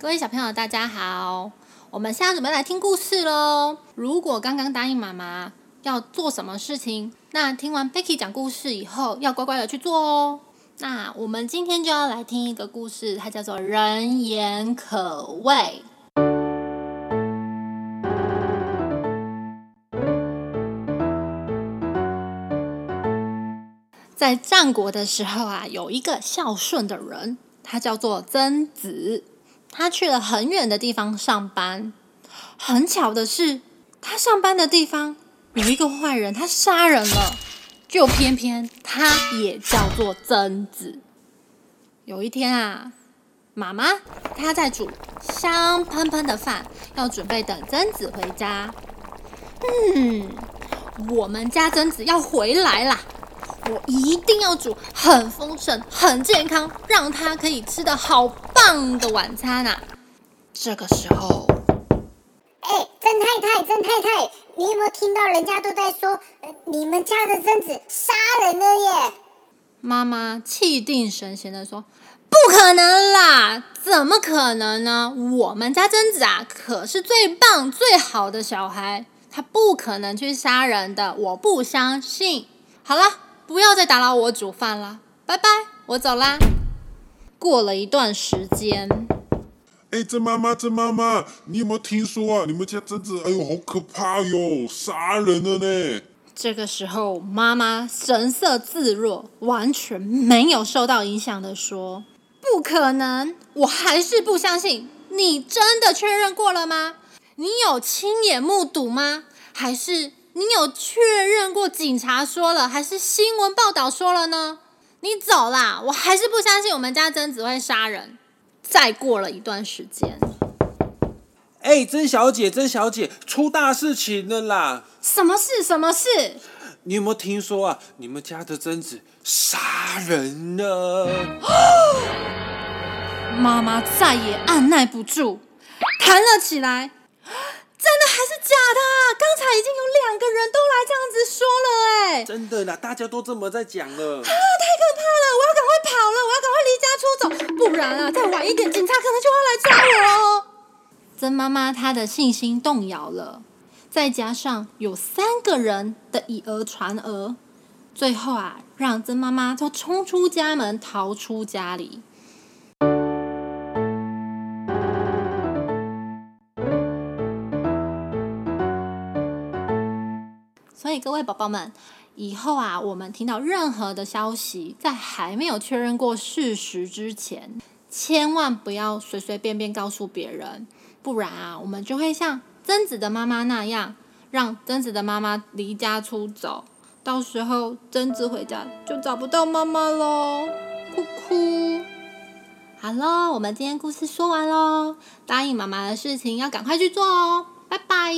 各位小朋友，大家好！我们现在准备来听故事喽。如果刚刚答应妈妈要做什么事情，那听完 Becky 讲故事以后，要乖乖的去做哦。那我们今天就要来听一个故事，它叫做《人言可畏》。在战国的时候啊，有一个孝顺的人，他叫做曾子。他去了很远的地方上班，很巧的是，他上班的地方有一个坏人，他杀人了。就偏偏他也叫做曾子。有一天啊，妈妈她在煮香喷喷的饭，要准备等曾子回家。嗯，我们家曾子要回来啦，我一定要煮很丰盛、很健康，让他可以吃的好。棒的晚餐啊！这个时候，哎，曾太太，曾太太，你有没有听到人家都在说，你们家的贞子杀人了耶？妈妈气定神闲的说：“不可能啦，怎么可能呢？我们家贞子啊，可是最棒、最好的小孩，他不可能去杀人的，我不相信。好了，不要再打扰我煮饭了，拜拜，我走啦。”过了一段时间，哎，曾妈妈，曾妈妈，你有没有听说啊？你们家贞子，哎呦，好可怕哟，杀人了呢！这个时候，妈妈神色自若，完全没有受到影响的说：“不可能，我还是不相信。你真的确认过了吗？你有亲眼目睹吗？还是你有确认过警察说了，还是新闻报道说了呢？”你走啦！我还是不相信我们家贞子会杀人。再过了一段时间，哎，曾小姐，曾小姐，出大事情了啦！什么事？什么事？你有没有听说啊？你们家的贞子杀人了！妈妈再也按耐不住，弹了起来。假的？刚才已经有两个人都来这样子说了，哎，真的啦，大家都这么在讲了。啊，太可怕了！我要赶快跑了，我要赶快离家出走，不然啊，再晚一点，警察可能就要来抓我哦。曾妈妈她的信心动摇了，再加上有三个人的以讹传讹，最后啊，让曾妈妈都冲出家门，逃出家里。所以各位宝宝们，以后啊，我们听到任何的消息，在还没有确认过事实之前，千万不要随随便便告诉别人，不然啊，我们就会像贞子的妈妈那样，让贞子的妈妈离家出走，到时候贞子回家就找不到妈妈喽，哭哭。好喽，我们今天故事说完喽，答应妈妈的事情要赶快去做哦，拜拜。